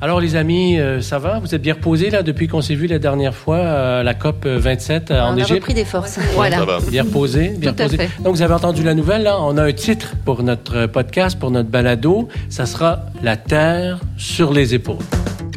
Alors les amis, euh, ça va? Vous êtes bien reposés là depuis qu'on s'est vu la dernière fois à la COP 27 euh, en On a Égypte? repris des forces. Voilà. Ça va. Bien reposé, bien Tout à reposé. fait. Donc vous avez entendu la nouvelle là, on a un titre pour notre podcast, pour notre balado, ça sera La terre sur les épaules.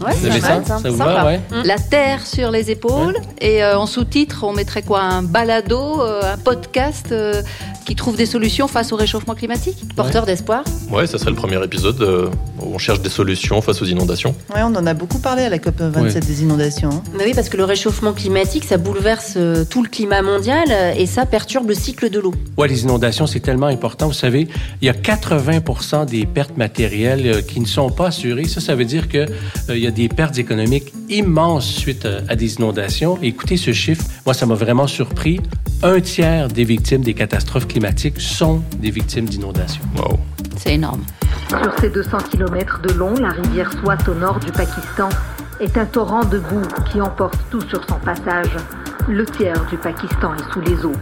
Ouais, Vous avez va, ça? Ça vous Sympa. va ouais? La terre sur les épaules. Et euh, en sous-titre, on mettrait quoi? Un balado, euh, un podcast euh, qui trouve des solutions face au réchauffement climatique? Porteur d'espoir. Ouais, ça serait le premier épisode euh, on cherche des solutions face aux inondations. Ouais, on en a beaucoup parlé à la COP 27 des inondations. hein. Mais oui, parce que le réchauffement climatique, ça bouleverse euh, tout le climat mondial euh, et ça perturbe le cycle de l'eau. Ouais, les inondations, c'est tellement important. Vous savez, il y a 80 des pertes matérielles euh, qui ne sont pas assurées. Ça, ça veut dire que euh, il y a des pertes économiques immenses suite à des inondations. Et écoutez ce chiffre, moi, ça m'a vraiment surpris. Un tiers des victimes des catastrophes climatiques sont des victimes d'inondations. Wow. C'est énorme. Sur ces 200 km de long, la rivière Swat au nord du Pakistan est un torrent de boue qui emporte tout sur son passage. Le tiers du Pakistan est sous les eaux.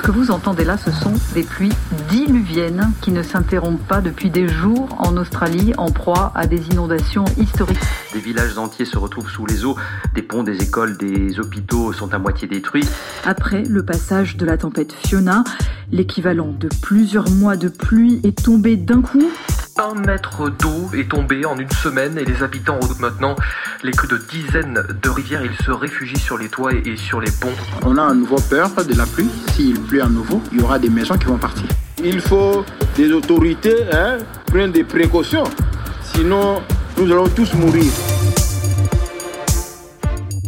Ce que vous entendez là, ce sont des pluies diluviennes qui ne s'interrompent pas depuis des jours en Australie en proie à des inondations historiques. Des villages entiers se retrouvent sous les eaux, des ponts, des écoles, des hôpitaux sont à moitié détruits. Après le passage de la tempête Fiona, l'équivalent de plusieurs mois de pluie est tombé d'un coup. Un mètre d'eau est tombé en une semaine et les habitants redoutent maintenant les crues de dizaines de rivières. Ils se réfugient sur les toits et sur les ponts. On a à nouveau peur de la pluie. S'il pleut à nouveau, il y aura des maisons qui vont partir. Il faut des autorités hein, prendre des précautions. Sinon, nous allons tous mourir.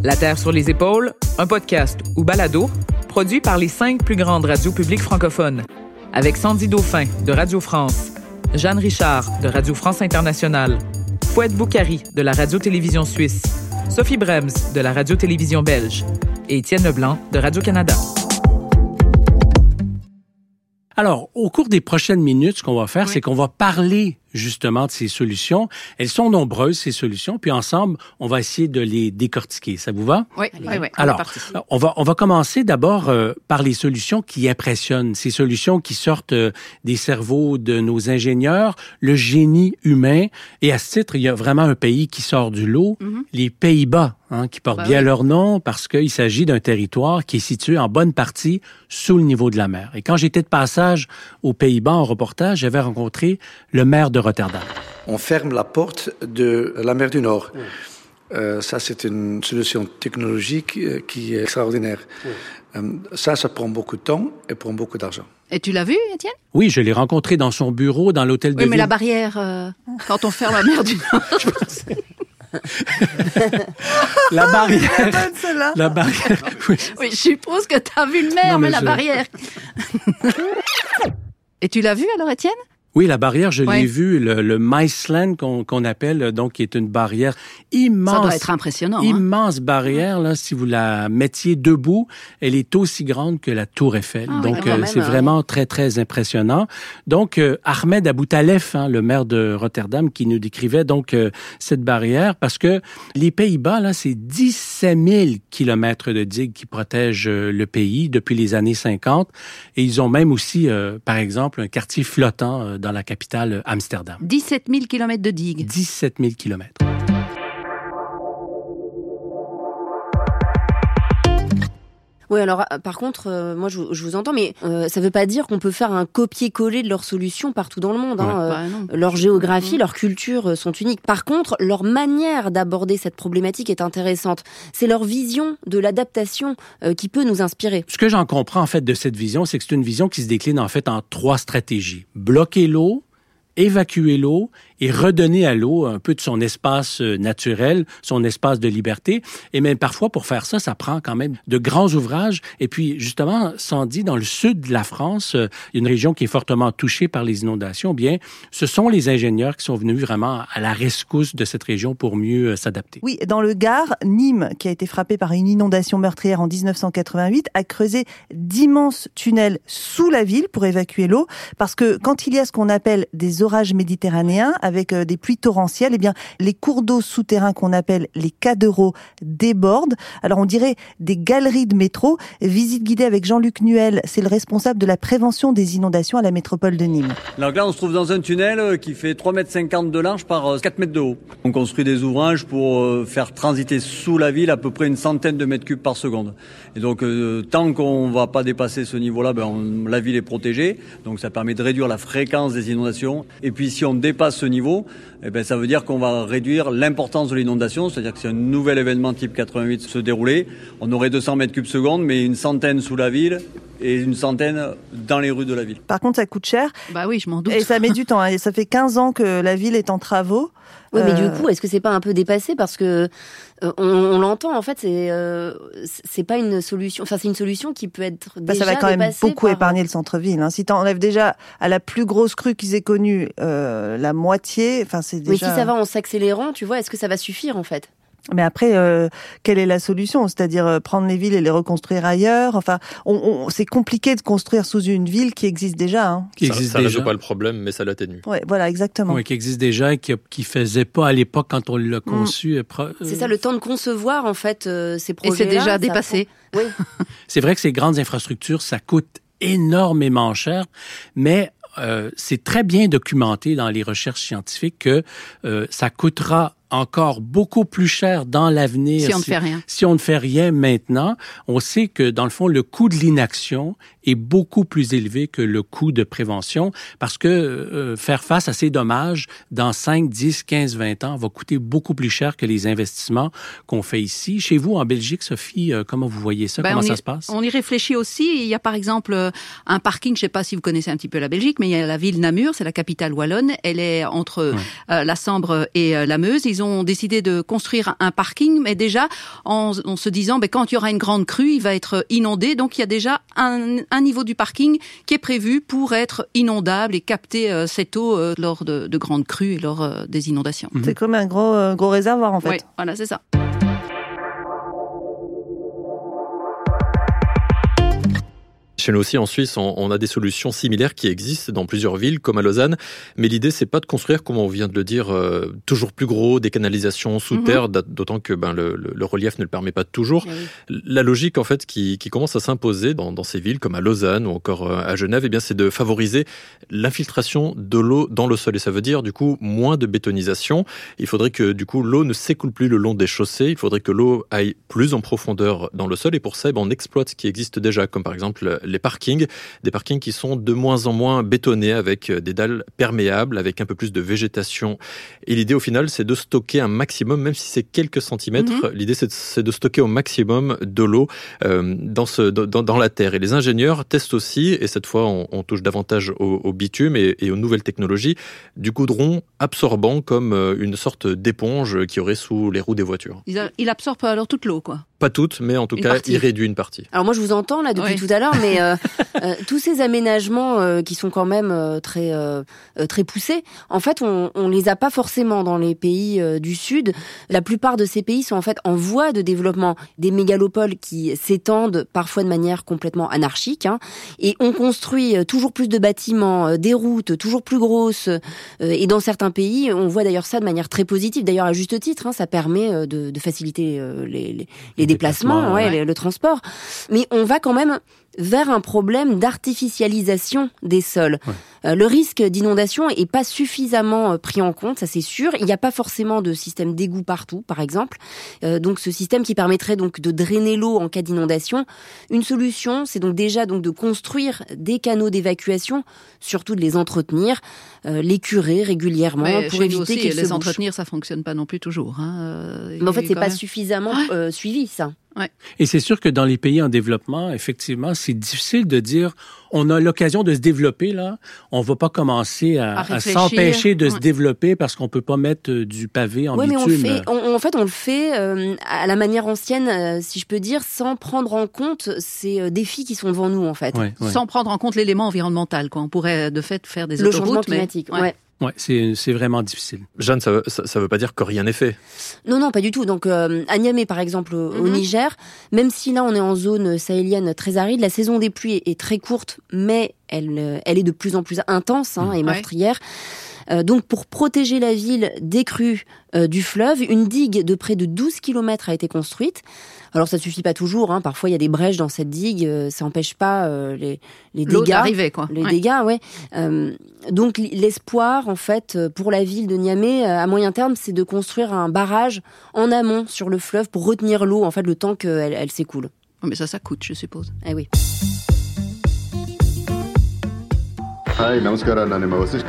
La Terre sur les épaules, un podcast ou balado produit par les cinq plus grandes radios publiques francophones, avec Sandy Dauphin de Radio France, Jeanne Richard de Radio France Internationale, Fouette Boukari de la Radio-Télévision Suisse, Sophie Brems de la Radio-Télévision Belge. Et Étienne Leblanc de Radio-Canada. Alors, au cours des prochaines minutes, ce qu'on va faire, c'est qu'on va parler justement de ces solutions. Elles sont nombreuses, ces solutions, puis ensemble, on va essayer de les décortiquer. Ça vous va? Oui, oui, oui. Alors, on va, on va commencer d'abord euh, par les solutions qui impressionnent, ces solutions qui sortent euh, des cerveaux de nos ingénieurs, le génie humain. Et à ce titre, il y a vraiment un pays qui sort du lot, les Pays-Bas, hein, qui portent Ben bien oui. leur nom parce qu'il s'agit d'un territoire qui est situé en bonne partie sous le niveau de la mer. Et quand j'étais de passage aux Pays-Bas en reportage, j'avais rencontré le maire de Rotterdam. on ferme la porte de la mer du Nord. Euh, ça, c'est une solution technologique euh, qui est extraordinaire. Euh, ça, ça prend beaucoup de temps et prend beaucoup d'argent. Et tu l'as vu, Étienne? Oui, je l'ai rencontré dans son bureau dans l'hôtel de Oui, mais ville. la barrière, euh, quand on ferme la mer du Nord. La barrière. celle-là. La barrière. Oui. Oui, je suppose que tu as vu le Non, mais, mais la je- barrière. Et tu l'as vu alors, Étienne? Oui, la barrière, je Ouais. l'ai vu, le, le Miceland qu'on qu'on appelle, donc qui est une barrière immense. Ça doit être impressionnant. hein. Immense barrière, là, si vous la mettiez debout, elle est aussi grande que la Tour Eiffel. Ah oui, Donc, quand euh, c'est hein. vraiment très, très impressionnant. Donc, euh, Ahmed Aboutalef, hein, le maire de Rotterdam, qui nous décrivait donc euh, cette barrière, parce que les Pays-Bas, là, c'est 17 000 kilomètres de digues qui protègent euh, le pays depuis les années 50. Et ils ont même aussi, euh, par exemple, un quartier flottant euh, dans la capitale euh, Amsterdam. 17 000 kilomètres de digues. 17 000 kilomètres. Oui, alors euh, par contre, euh, moi je, vous- je vous entends, mais euh, ça veut pas dire qu'on peut faire un copier-coller de leurs solutions partout dans le monde. hein. Euh, Bah, leur géographie, leur culture euh, sont uniques. Par contre, leur manière d'aborder cette problématique est intéressante. C'est leur vision de l'adaptation euh, qui peut nous inspirer. Ce que j'en comprends en fait de cette vision, c'est que c'est une vision qui se décline en fait en trois stratégies. Bloquer l'eau, évacuer l'eau et redonner à l'eau un peu de son espace euh, naturel, son espace de liberté. Et même parfois, pour faire ça, ça prend quand même de grands ouvrages. Et puis, justement, Sandy, dans le sud de la France, euh, une région qui est fortement touchée par les inondations, bien, ce sont les ingénieurs qui sont venus vraiment à la rescousse de cette région pour mieux euh, s'adapter. Oui, dans le Gard, Nîmes, qui a été frappé par une inondation meurtrière en 1988, a creusé d'immenses tunnels sous la ville pour évacuer l'eau, parce que quand il y a ce qu'on appelle des des orages méditerranéens avec des pluies torrentielles, eh bien les cours d'eau souterrains qu'on appelle les cadereaux débordent. Alors on dirait des galeries de métro. Visite guidée avec Jean-Luc Nuel, c'est le responsable de la prévention des inondations à la métropole de Nîmes. Donc là, on se trouve dans un tunnel qui fait 3,50 m de large par 4 mètres de haut. On construit des ouvrages pour faire transiter sous la ville à peu près une centaine de mètres cubes par seconde. Et donc, euh, tant qu'on va pas dépasser ce niveau-là, ben, la ville est protégée. Donc, ça permet de réduire la fréquence des inondations. Et puis, si on dépasse ce niveau, eh ben, ça veut dire qu'on va réduire l'importance de l'inondation. C'est-à-dire que si un nouvel événement type 88 se déroulait, on aurait 200 mètres cubes seconde, mais une centaine sous la ville et une centaine dans les rues de la ville. Par contre, ça coûte cher. Bah oui, je m'en doute. Et ça met du temps. Hein. Ça fait 15 ans que la ville est en travaux. Oui, mais du euh, coup, est-ce que c'est pas un peu dépassé parce que euh, on, l'entend en fait, c'est euh, c'est pas une solution. Enfin, c'est une solution qui peut être bah, déjà Ça va quand même beaucoup par... épargner le centre-ville. Hein. Si tu enlèves déjà à la plus grosse crue qu'ils aient connue la moitié, enfin c'est déjà. Mais si ça va en s'accélérant, tu vois, est-ce que ça va suffire en fait? Mais après, euh, quelle est la solution? C'est-à-dire euh, prendre les villes et les reconstruire ailleurs? Enfin, on, c'est compliqué de construire sous une ville qui existe déjà. Hein. Qui ça, existe ça déjà. pas le problème, mais ça l'atténue. Ouais, voilà, exactement. Oui, qui existe déjà et qui, qui faisait pas à l'époque quand on l'a mm. conçu. C'est ça, le temps de concevoir en fait ces projets. Et c'est déjà dépassé. Oui. c'est vrai que ces grandes infrastructures, ça coûte énormément cher, mais euh, c'est très bien documenté dans les recherches scientifiques que euh, ça coûtera encore beaucoup plus cher dans l'avenir. Si on ne fait rien. Si on ne fait rien maintenant, on sait que dans le fond, le coût de l'inaction est beaucoup plus élevé que le coût de prévention parce que euh, faire face à ces dommages dans 5, 10, 15, 20 ans va coûter beaucoup plus cher que les investissements qu'on fait ici. Chez vous, en Belgique, Sophie, euh, comment vous voyez ça? Ben, comment ça y, se passe? On y réfléchit aussi. Il y a par exemple euh, un parking, je ne sais pas si vous connaissez un petit peu la Belgique, mais il y a la ville Namur, c'est la capitale wallonne. Elle est entre la Sambre et la Meuse. Ils ont décidé de construire un parking, mais déjà en, se disant, ben, quand il y aura une grande crue, il va être inondé. Donc il y a déjà un, niveau du parking qui est prévu pour être inondable et capter euh, cette eau euh, lors de, grandes crues et lors euh, des inondations. C'est comme un gros, gros réservoir en fait. Oui, voilà, c'est ça. Chez nous aussi, en Suisse, on, a des solutions similaires qui existent dans plusieurs villes, comme à Lausanne. Mais l'idée, c'est pas de construire, comme on vient de le dire, euh, toujours plus gros, des canalisations sous mhm. terre, d'autant que ben, le, relief ne le permet pas toujours. Eh La logique, en fait, qui, commence à s'imposer dans, ces villes, comme à Lausanne ou encore euh, à Genève, eh bien, c'est de favoriser l'infiltration de l'eau dans le sol. Et ça veut dire, du coup, moins de bétonisation. Il faudrait que, du coup, l'eau ne s'écoule plus le long des chaussées. Il faudrait que l'eau aille plus en profondeur dans le sol. Et pour ça, eh ben, on exploite ce qui existe déjà, comme par exemple les parkings, des parkings qui sont de moins en moins bétonnés avec euh, des dalles perméables, avec un peu plus de végétation. Et l'idée au final, c'est de stocker un maximum, même si c'est quelques centimètres, mhm. l'idée c'est de stocker au maximum de l'eau euh, dans, ce, dans, dans, la terre. Et les ingénieurs testent aussi, et cette fois on, on touche davantage au, bitume et, et, aux nouvelles technologies, du goudron absorbant comme euh, une sorte d'éponge qui aurait sous les roues des voitures. Il absorbe alors toute l'eau, quoi. Pas toutes, mais en tout cas, il réduit une partie. Alors moi, je vous entends là depuis tout à l'heure, mais euh, euh, tous ces aménagements euh, qui sont quand même très très poussés, en fait, on, on les a pas forcément dans les pays du Sud. La plupart de ces pays sont en fait en voie de développement. Des mégalopoles qui s'étendent parfois de manière complètement anarchique, hein, et on construit toujours plus de bâtiments, des routes toujours plus grosses. et dans certains pays, on voit d'ailleurs ça de manière très positive. D'ailleurs, à juste titre, hein, ça permet de, de faciliter les, les, les déplacements, ouais, Le, transport. Mais on va quand même vers un problème d'artificialisation des sols. Euh, le risque d'inondation est pas suffisamment euh, pris en compte, ça c'est sûr. Il n'y a pas forcément de système d'égout partout, par exemple. Euh, donc ce système qui permettrait donc de drainer l'eau en cas d'inondation. Une solution, c'est donc déjà donc de construire des canaux d'évacuation, surtout de les entretenir, les curer régulièrement pour éviter qu'ils se les entretenir, ça fonctionne pas non plus toujours. Hein. Mais en fait, c'est pas suffisamment suivi ça. Et c'est sûr que dans les pays en développement, effectivement, c'est difficile de dire on a l'occasion de se développer là, on va pas commencer à, s'empêcher de se développer parce qu'on peut pas mettre euh, du pavé en oui, bitume. Mais on fait, en fait, on le fait euh, à la manière ancienne, euh, si je peux dire, sans prendre en compte ces défis qui sont devant nous en fait. Sans prendre en compte l'élément environnemental, quoi. On pourrait de fait faire des le autoroutes, changement climatique. Mais... Ouais, c'est vraiment difficile. Jeanne, ça veut, ça, veut pas dire que rien n'est fait. Non, non, pas du tout. Donc, euh, à Niamey, par exemple, au mhm. Niger, même si là, on est en zone sahélienne très aride, la saison des pluies est, très courte, mais elle, elle est de plus en plus intense hein, et meurtrière. donc pour protéger la ville des crues du fleuve, une digue de près de 12 km a été construite. Alors ça suffit pas toujours, hein. parfois il y a des brèches dans cette digue, ça n'empêche pas les, les dégâts. quoi. Les dégâts, ouais. donc l'espoir, en fait, pour la ville de Niamey, à moyen terme, c'est de construire un barrage en amont sur le fleuve pour retenir l'eau, en fait, le temps qu'elle elle, s'écoule. Oh, mais ça, ça coûte, je suppose. Eh oui. Hi, namaskar anonymous. In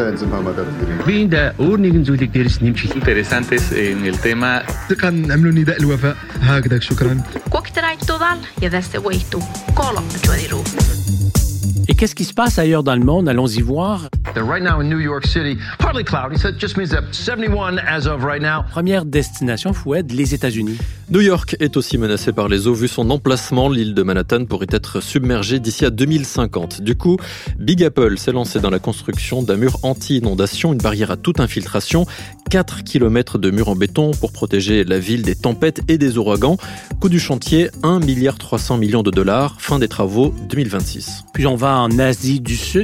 Et qu'est-ce qui se passe ailleurs dans le monde? Allons-y voir. Right now in New York City, partly cloudy, so it just means that 71 as of right now. Première destination, Foued, les États-Unis. New York est aussi menacée par les eaux. Vu son emplacement, l'île de Manhattan pourrait être submergée d'ici à 2050. Du coup, Big Apple s'est lancé dans la construction d'un mur anti-inondation, une barrière à toute infiltration, 4 km de mur en béton pour protéger la ville des tempêtes et des ouragans. Coût du chantier, 1 milliard 300 millions de dollars. Fin des travaux 2026. Puis on va en Asie du Sud.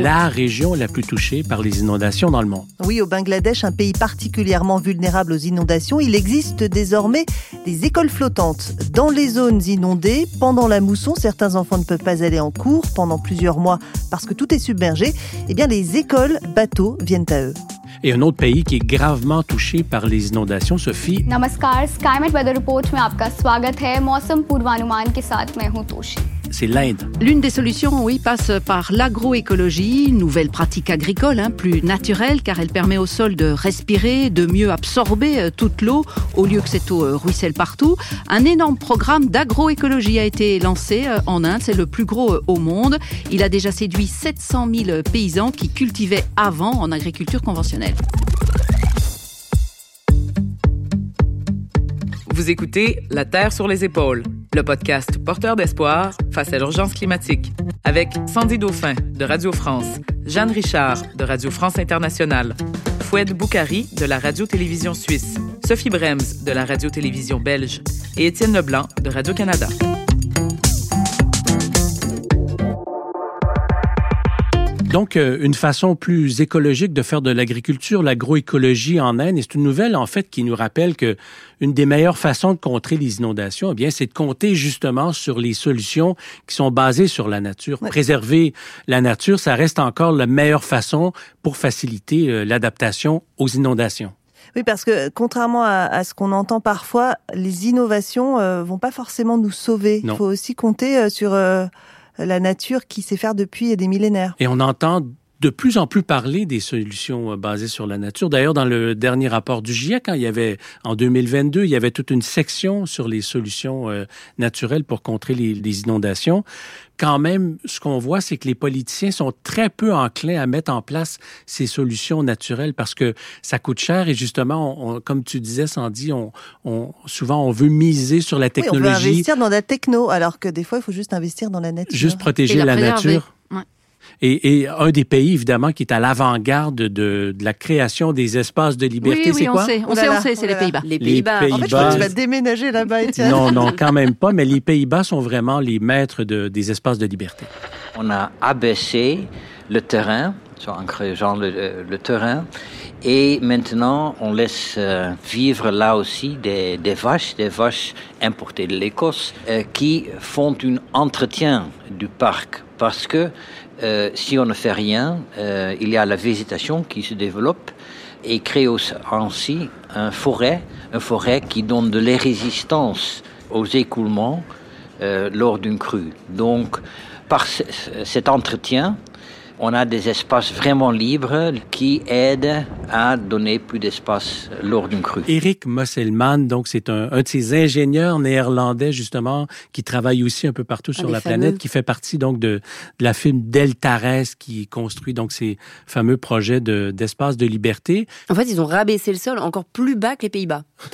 La région la plus touchée par les inondations dans le monde. Oui, au Bangladesh, un pays particulièrement vulnérable aux inondations, il existe désormais des écoles flottantes. Dans les zones inondées, pendant la mousson, certains enfants ne peuvent pas aller en cours pendant plusieurs mois parce que tout est submergé. Eh bien, les écoles bateaux viennent à eux. Et un autre pays qui est gravement touché par les inondations, Sophie. Namaskar, Skymet Weather Report में आपका स्वागत है मौसम पूर्वानुमान के साथ मैं हूं Toshi c'est l'Inde. L'une des solutions, oui, passe par l'agroécologie, nouvelle pratique agricole, hein, plus naturelle, car elle permet au sol de respirer, de mieux absorber euh, toute l'eau, au lieu que cette eau euh, ruisselle partout. Un énorme programme d'agroécologie a été lancé euh, en Inde, c'est le plus gros au monde. Il a déjà séduit 700 000 paysans qui cultivaient avant en agriculture conventionnelle. Vous écoutez La Terre sur les épaules, le podcast porteur d'espoir face à l'urgence climatique, avec Sandy Dauphin de Radio France, Jeanne Richard de Radio France Internationale, Foued Boukari de la Radio-Télévision Suisse, Sophie Brems de la Radio-Télévision Belge et Étienne Leblanc de Radio-Canada. Donc, euh, une façon plus écologique de faire de l'agriculture, l'agroécologie en Inde. Et c'est une nouvelle, en fait, qui nous rappelle que une des meilleures façons de contrer les inondations, eh bien, c'est de compter justement sur les solutions qui sont basées sur la nature. Préserver la nature, ça reste encore la meilleure façon pour faciliter euh, l'adaptation aux inondations. Oui, parce que contrairement à, ce qu'on entend parfois, les innovations euh, vont pas forcément nous sauver. Il faut aussi compter sur la nature qui sait faire depuis des millénaires. Et on entend de plus en plus parler des solutions euh, basées sur la nature. D'ailleurs, dans le dernier rapport du GIEC, quand il y avait en 2022, il y avait toute une section sur les solutions euh, naturelles pour contrer les, les inondations. Quand même, ce qu'on voit, c'est que les politiciens sont très peu enclins à mettre en place ces solutions naturelles parce que ça coûte cher et justement, comme tu disais, Sandy, on, on, souvent on veut miser sur la technologie. Oui, on veut investir dans la techno, alors que des fois, il faut juste investir dans la nature. Juste protéger la, la nature. Et, et, un des pays, évidemment, qui est à l'avant-garde de, de, la création des espaces de liberté, c'est quoi? Sait, on, sait, on sait, c'est les Pays-Bas. Les Pays-Bas. en fait, je crois que tu vas déménager là-bas, Étienne. Non, non, quand même pas, mais les Pays-Bas sont vraiment les maîtres de, des espaces de liberté. On a abaissé le terrain, en créant le, le terrain, et maintenant, on laisse euh, vivre là aussi des, des vaches, des vaches importées de l'Écosse, euh, qui font un entretien du parc. Parce que euh, si on ne fait rien, euh, il y a la végétation qui se développe et crée ainsi un forêt, une forêt qui donne de la résistance aux écoulements euh, lors d'une crue. Donc, par cet entretien, on a des espaces vraiment libres qui aident à donner plus d'espace lors d'une crue. Eric Mosselman, donc c'est un, un, de ces ingénieurs néerlandais justement qui travaille aussi un peu partout sur la planète, qui fait partie donc de, de la firme Deltares qui construit donc ces fameux projets de, d'espace de liberté. En fait, ils ont rabaissé le sol encore plus bas que les Pays-Bas.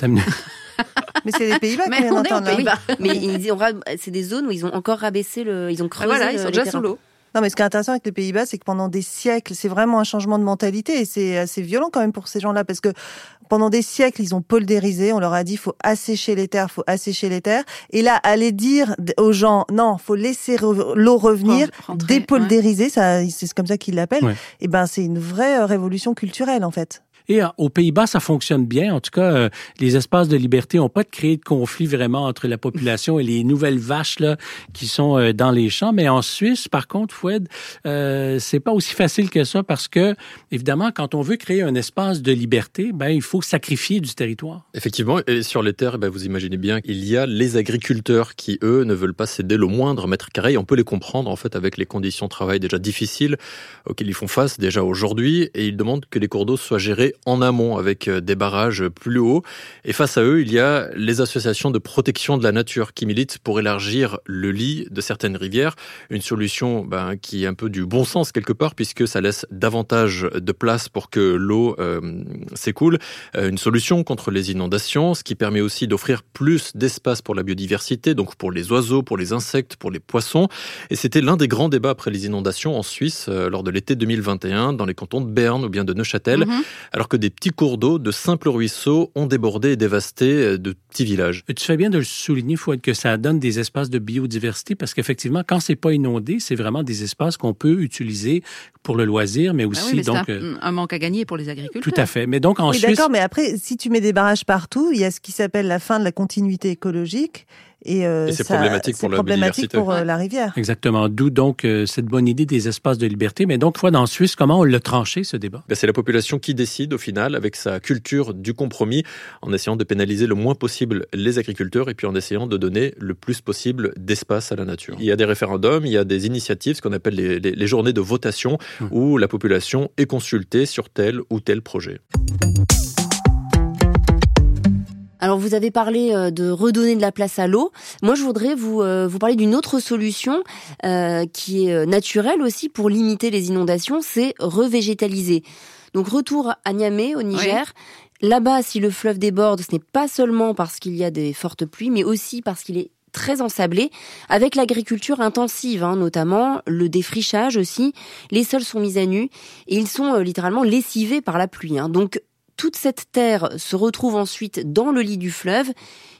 Mais c'est les Pays-Bas Mais on est aux Pays-Bas. Mais c'est des zones où ils ont encore rabaissé le, ils ont creusé. voilà, ils sont déjà sous l'eau. Non, mais ce qui est intéressant avec les Pays-Bas, c'est que pendant des siècles, c'est vraiment un changement de mentalité et c'est assez violent quand même pour ces gens-là parce que pendant des siècles, ils ont poldérisé. On leur a dit, faut assécher les terres, faut assécher les terres. Et là, aller dire aux gens, non, faut laisser l'eau revenir, dépoldériser, ça, c'est comme ça qu'ils l'appellent. Et eh ben, c'est une vraie euh, révolution culturelle, en fait. Et euh, aux Pays-Bas, ça fonctionne bien. En tout cas, euh, les espaces de liberté n'ont pas créé de conflit vraiment entre la population et les nouvelles vaches là qui sont euh, dans les champs. Mais en Suisse, par contre, Foued, euh, c'est pas aussi facile que ça parce que, évidemment, quand on veut créer un espace de liberté, ben il faut sacrifier du territoire. Effectivement, et sur les terres, ben, vous imaginez bien qu'il y a les agriculteurs qui, eux, ne veulent pas céder le moindre mètre carré. On peut les comprendre, en fait, avec les conditions de travail déjà difficiles auxquelles ils font face déjà aujourd'hui. Et ils demandent que les cours d'eau soient gérés en amont avec euh, des barrages plus hauts. Et face à eux, il y a les associations de protection de la nature qui militent pour élargir le lit de certaines rivières. Une solution ben, qui est un peu du bon sens quelque part puisque ça laisse davantage de place pour que l'eau euh, s'écoule. Euh, une solution contre les inondations, ce qui permet aussi d'offrir plus d'espace pour la biodiversité, donc pour les oiseaux, pour les insectes, pour les poissons. Et c'était l'un des grands débats après les inondations en Suisse lors de l'été 2021 dans les cantons de Berne ou bien de Neuchâtel. Mm-hmm. Alors que des petits cours d'eau, de simples ruisseaux ont débordé et dévasté euh, de petits villages. Tu fais bien de le souligner, Fouad, que ça donne des espaces de biodiversité parce qu'effectivement, quand c'est pas inondé, c'est vraiment des espaces qu'on peut utiliser pour le loisir, mais ah aussi donc un, euh, un, manque à gagner pour les agriculteurs. Tout à fait. Mais donc en oui, Suisse, d'accord. Mais après, si tu mets des barrages partout, il y a ce qui s'appelle la fin de la continuité écologique. Et, euh, c'est problématique pour, la, problématique pour euh, la rivière. Exactement. D'où donc euh, cette bonne idée des espaces de liberté. Mais donc, fois dans Suisse, comment on l'a tranché ce débat? Ben, C'est la population qui décide au final, avec sa culture du compromis, en essayant de pénaliser le moins possible les agriculteurs et puis en essayant de donner le plus possible d'espace à la nature. Il y a des référendums, il y a des initiatives, ce qu'on appelle les, les, les, journées de votation, mmh. où la population est consultée sur tel ou tel projet. Alors vous avez parlé euh, de redonner de la place à l'eau. Moi je voudrais vous euh, vous parler d'une autre solution euh, qui est naturelle aussi pour limiter les inondations, c'est revégétaliser. Donc retour à Niamey au Niger. Oui. Là-bas, si le fleuve déborde, ce n'est pas seulement parce qu'il y a des fortes pluies, mais aussi parce qu'il est très ensablé, avec l'agriculture intensive, hein, notamment le défrichage aussi. Les sols sont mis à nu et ils sont euh, littéralement lessivés par la pluie. Hein. Donc toute cette terre se retrouve ensuite dans le lit du fleuve.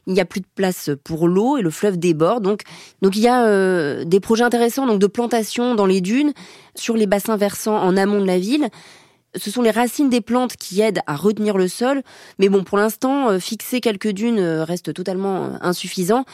Il n'y a plus de place pour l'eau et le fleuve déborde. Donc, donc il y a euh, des projets intéressants donc de plantation dans les dunes, sur les bassins versants en amont de la ville. Ce sont les racines des plantes qui aident à retenir le sol. Mais bon, pour l'instant, euh, fixer quelques dunes euh, reste totalement insuffisant.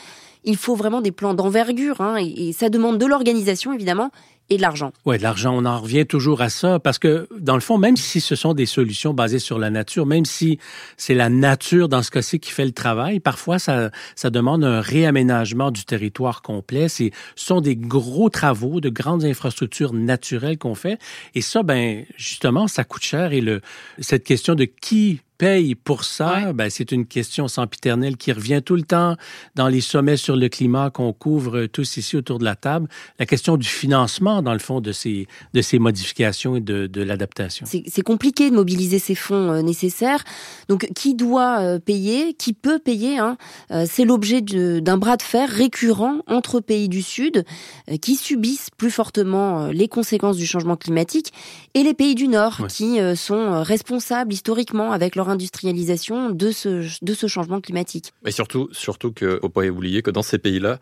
Il faut vraiment des plans d'envergure, hein, et, et ça demande de l'organisation évidemment, et de l'argent. Oui, de l'argent, on en revient toujours à ça parce que dans le fond, même si ce sont des solutions basées sur la nature, même si c'est la nature dans ce cas-ci qui fait le travail, parfois ça, ça demande un réaménagement du territoire complet. Ce sont des gros travaux, de grandes infrastructures naturelles qu'on fait. Et ça, ben justement, ça coûte cher. Et le, cette question de qui paye pour ça, ouais. ben, c'est une question sempiternelle qui revient tout le temps dans les sommets sur le climat qu'on couvre tous ici autour de la table. La question du financement, dans le fond, de ces, de ces modifications et de, de l'adaptation. C'est compliqué de mobiliser ces fonds euh, nécessaires. Donc, qui doit euh, payer? Qui peut payer hein? Euh, C'est l'objet d'un bras de fer récurrent entre pays du Sud qui subissent plus fortement les conséquences du changement climatique et les pays du Nord ouais. qui sont responsables historiquement avec leur industrialisation de ce, de ce changement climatique. Mais surtout, surtout qu'il ne faut pas oublier que dans ces pays-là,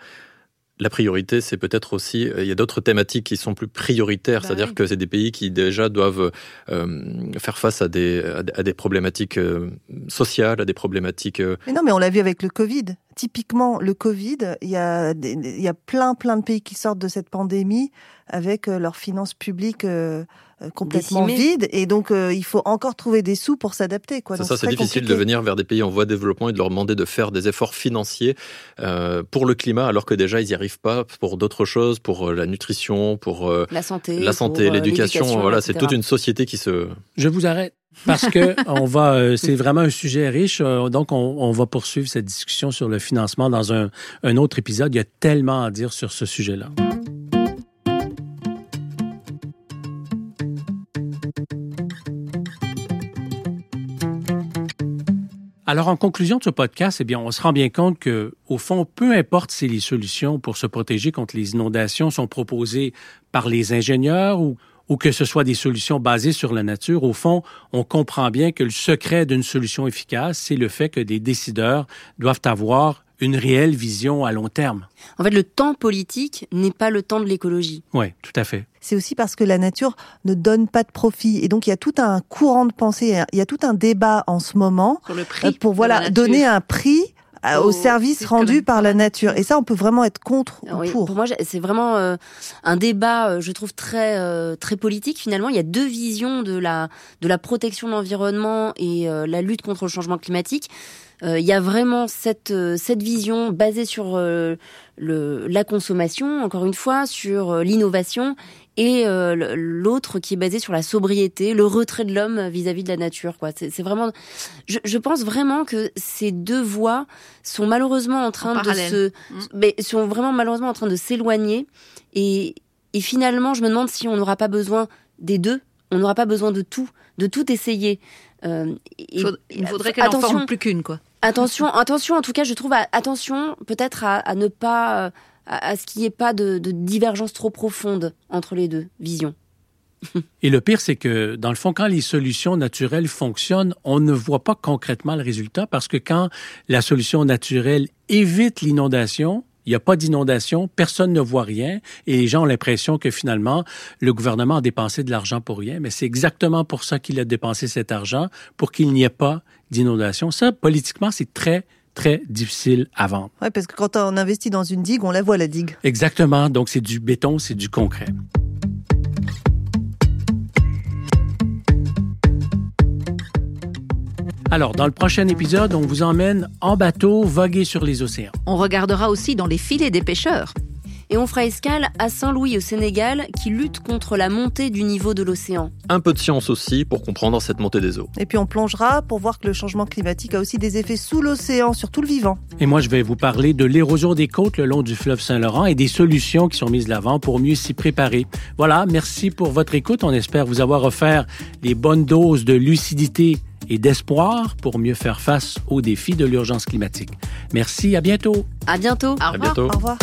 la priorité, c'est peut-être aussi, il y a d'autres thématiques qui sont plus prioritaires, bah c'est-à-dire oui. que c'est des pays qui déjà doivent euh, faire face à des, à des problématiques euh, sociales, à des problématiques... Euh... Mais non, mais on l'a vu avec le Covid. Typiquement, le Covid, il y, a des, il y a plein, plein de pays qui sortent de cette pandémie avec euh, leurs finances publiques euh, complètement Décimé. vides et donc euh, il faut encore trouver des sous pour s'adapter quoi. C'est ça, c'est difficile compliqué. de venir vers des pays en voie de développement et de leur demander de faire des efforts financiers euh, pour le climat alors que déjà ils n'y arrivent pas pour d'autres choses, pour euh, la nutrition, pour euh, la santé, la santé, l'éducation. Voilà, c'est toute une société qui se. Je vous arrête parce que on va, euh, c'est vraiment un sujet riche. Euh, donc, on, on, va poursuivre cette discussion sur le financement dans un, un autre épisode. Il y a tellement à dire sur ce sujet-là. Alors, en conclusion de ce podcast, eh bien, on se rend bien compte que, au fond, peu importe si les solutions pour se protéger contre les inondations sont proposées par les ingénieurs ou, ou que ce soit des solutions basées sur la nature, au fond, on comprend bien que le secret d'une solution efficace, c'est le fait que des décideurs doivent avoir une réelle vision à long terme. En fait, le temps politique n'est pas le temps de l'écologie. Oui, tout à fait. C'est aussi parce que la nature ne donne pas de profit. Et donc, il y a tout un courant de pensée, il y a tout un débat en ce moment Sur le prix pour voilà, donner un prix euh, au service rendu par la nature. Et ça, on peut vraiment être contre ou pour. pour moi, c'est vraiment euh, un débat, euh, je trouve très euh, très politique. Finalement, il y a deux visions de la de la protection de l'environnement et euh, la lutte contre le changement climatique. Euh, Il y a vraiment cette euh, cette vision basée sur euh, le la consommation, encore une fois, sur l'innovation et euh, l'autre qui est basée sur la sobriété, le retrait de l'homme vis-à-vis de la nature. Quoi, c'est c'est vraiment. Je, je pense vraiment que ces deux voies sont malheureusement en train de parallèle. se, Mm. mais sont vraiment malheureusement en train de s'éloigner. Et, et finalement, je me demande si on n'aura pas besoin des deux. On n'aura pas besoin de tout, de tout essayer. Euh, et- Faud- Il faudrait qu'elle en forme plus qu'une, quoi. Attention, attention, en tout cas, je trouve, attention peut-être à, ne pas, euh, à, ce qu'il n'y ait pas de divergence trop profonde entre les deux visions. Et le pire, c'est que, dans le fond, quand les solutions naturelles fonctionnent, on ne voit pas concrètement le résultat parce que quand la solution naturelle évite l'inondation, il n'y a pas d'inondation, personne ne voit rien et les gens ont l'impression que finalement, le gouvernement a dépensé de l'argent pour rien. Mais c'est exactement pour ça qu'il a dépensé cet argent, pour qu'il n'y ait pas d'inondation. Ça, politiquement, c'est très, très difficile à vendre. Ouais, parce que quand on investit dans une digue, on la voit la digue. Exactement. Donc, c'est du béton, c'est du concret. Alors, dans le prochain épisode, on vous emmène en bateau voguer sur les océans. On regardera aussi dans les filets des pêcheurs. Et on fera escale à Saint-Louis au Sénégal qui lutte contre la montée du niveau de l'océan. Un peu de science aussi pour comprendre cette montée des eaux. Et puis on plongera pour voir que le changement climatique a aussi des effets sous l'océan, sur tout le vivant. Et moi, je vais vous parler de l'érosion des côtes le long du fleuve Saint-Laurent et des solutions qui sont mises de l'avant pour mieux s'y préparer. Voilà, merci pour votre écoute. On espère vous avoir offert les bonnes doses de lucidité et d'espoir pour mieux faire face aux défis de l'urgence climatique. Merci, à bientôt. À bientôt. Au revoir. bientôt. Au revoir.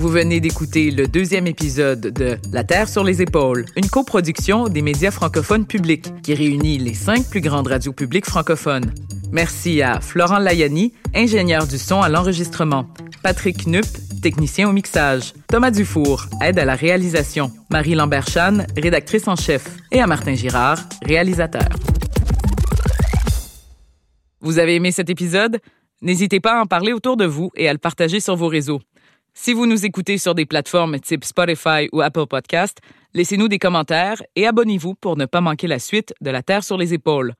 Vous venez d'écouter le deuxième épisode de La Terre sur les épaules, une coproduction des médias francophones publics qui réunit les cinq plus grandes radios publiques francophones. Merci à Florent Layani, ingénieur du son à l'enregistrement, Patrick Knupp, technicien au mixage, Thomas Dufour, aide à la réalisation, Marie Lambert-Chan, rédactrice en chef, et à Martin Girard, réalisateur. Vous avez aimé cet épisode? N'hésitez pas à en parler autour de vous et à le partager sur vos réseaux. Si vous nous écoutez sur des plateformes type Spotify ou Apple Podcast, laissez-nous des commentaires et abonnez-vous pour ne pas manquer la suite de La Terre sur les épaules.